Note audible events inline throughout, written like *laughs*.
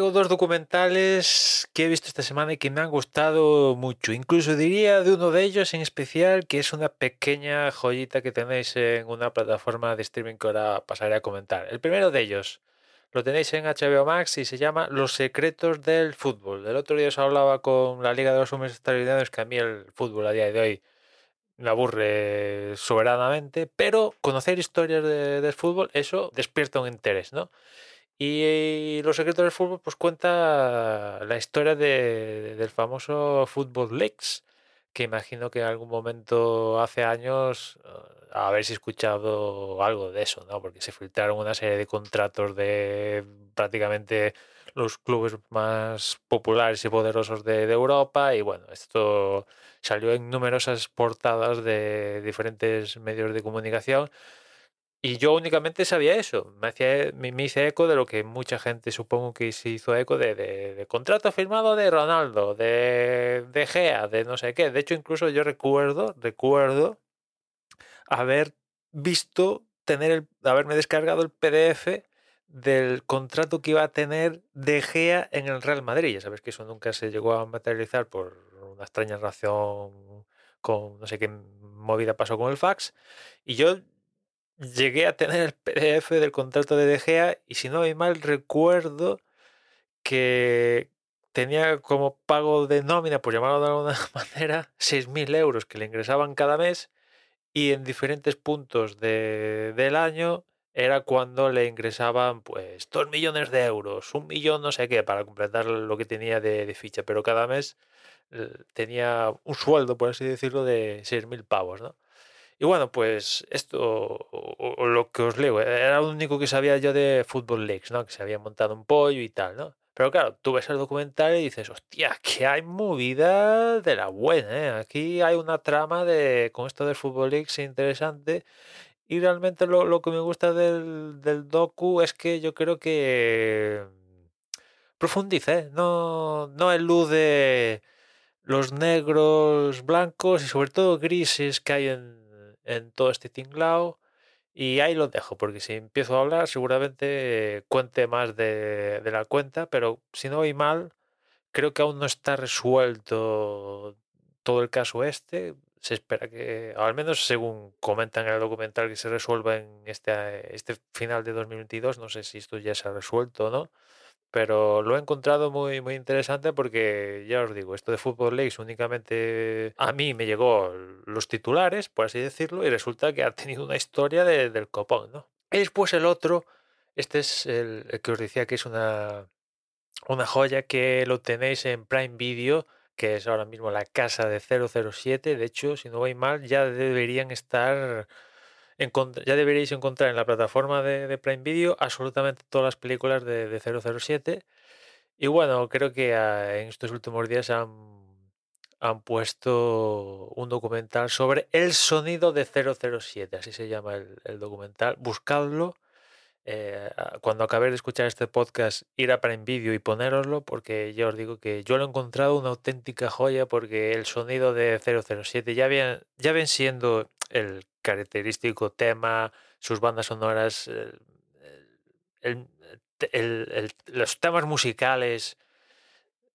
Traigo dos documentales que he visto esta semana y que me han gustado mucho. Incluso diría de uno de ellos en especial que es una pequeña joyita que tenéis en una plataforma de streaming que ahora pasaré a comentar. El primero de ellos lo tenéis en HBO Max y se llama Los secretos del fútbol. El otro día os hablaba con la Liga de los Hombres Extraordinarios que a mí el fútbol a día de hoy me aburre soberanamente, pero conocer historias de- del fútbol, eso despierta un interés, ¿no? Y Los secretos del fútbol pues cuenta la historia de- del famoso Football Leaks, que imagino que en algún momento hace años eh, habéis escuchado algo de eso, ¿no? Porque se filtraron una serie de contratos de prácticamente los clubes más populares y poderosos de, de Europa y bueno, esto salió en numerosas portadas de diferentes medios de comunicación y yo únicamente sabía eso. Me, hacía, me, hice eco de lo que mucha gente supongo que se hizo eco de, de, de contrato firmado de Ronaldo, de, de Gea, de no sé qué. De hecho, incluso yo recuerdo, recuerdo haber visto, tener el, haberme descargado el PDF del contrato que iba a tener De Gea en el Real Madrid. Ya sabes que eso nunca se llegó a materializar por una extraña relación con no sé qué movida pasó con el fax. Y yo llegué a tener el PDF del contrato de De y si no me mal recuerdo que tenía como pago de nómina, por llamarlo de alguna *laughs* manera, 6.000 euros que le ingresaban cada mes y en diferentes puntos de, del año era cuando le ingresaban pues 2 millones de euros, un millón no sé qué, para completar lo que tenía de, de ficha, pero cada mes eh, tenía un sueldo, por así decirlo, de 6.000 pavos, ¿no? Y bueno, pues esto, o, lo que os leo, era lo único que sabía yo de Football Leagues, ¿no? Que se había montado un pollo y tal, ¿no? Pero claro, tú ves el documental y dices, hostia, que hay movida de la buena, ¿eh? Aquí hay una trama de, con esto del Football Leagues interesante. Y realmente lo, lo que me gusta del, del docu es que yo creo que profundiza, ¿eh? No, no elude los negros, blancos y sobre todo grises que hay en, en todo este tinglao. Y ahí lo dejo, porque si empiezo a hablar seguramente cuente más de, de la cuenta, pero si no voy mal, creo que aún no está resuelto todo el caso este. Se espera que, al menos según comentan en el documental, que se resuelva en este, este final de 2022. No sé si esto ya se ha resuelto o no pero lo he encontrado muy, muy interesante porque ya os digo, esto de Football Leagues únicamente a mí me llegó los titulares, por así decirlo, y resulta que ha tenido una historia de, del copón, ¿no? Y después el otro, este es el, el, que os decía que es una, una joya que lo tenéis en Prime Video, que es ahora mismo la casa de 007, de hecho, si no voy mal, ya deberían estar ya deberíais encontrar en la plataforma de, de, Prime Video absolutamente todas las películas de, de 007. Y bueno, creo que a, en estos últimos días han, han, puesto un documental sobre el sonido de 007, así se llama el, documental. Buscadlo. Eh, cuando acabéis de escuchar este podcast, ir a Prime Video y ponéroslo, porque ya os digo que yo lo he encontrado una auténtica joya, porque el sonido de 007 ya ven, ya siendo el característico tema, sus bandas sonoras, el, el, los temas musicales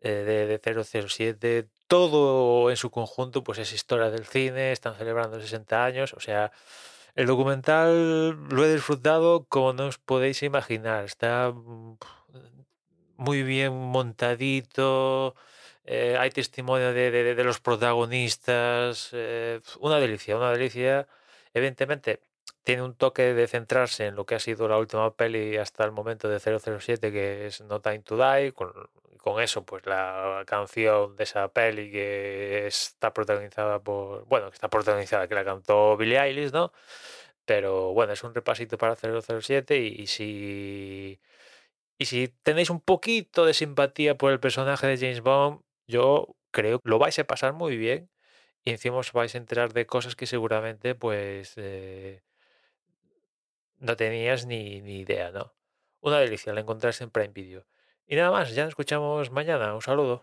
eh, de, de, 007, todo en su conjunto, pues es historia del cine, están celebrando 60 años, o sea, el documental lo he disfrutado como no os podéis imaginar, está muy bien montadito. Eh, hay testimonio de, los protagonistas. Eh, una delicia, una delicia. Evidentemente, tiene un toque de centrarse en lo que ha sido la última peli hasta el momento de 007, que es No Time to Die. Con, eso, pues la canción de esa peli que está protagonizada por. Bueno, que está protagonizada, que la cantó Billie Eilish, ¿no? Pero bueno, es un repasito para 007 y, y si. Y si tenéis un poquito de simpatía por el personaje de James Bond, yo creo que lo vais a pasar muy bien y encima os vais a enterar de cosas que seguramente pues eh, no tenías ni, ni idea, ¿no? Una delicia, la encontrás en Prime Video. Y nada más, ya nos escuchamos mañana. Un saludo.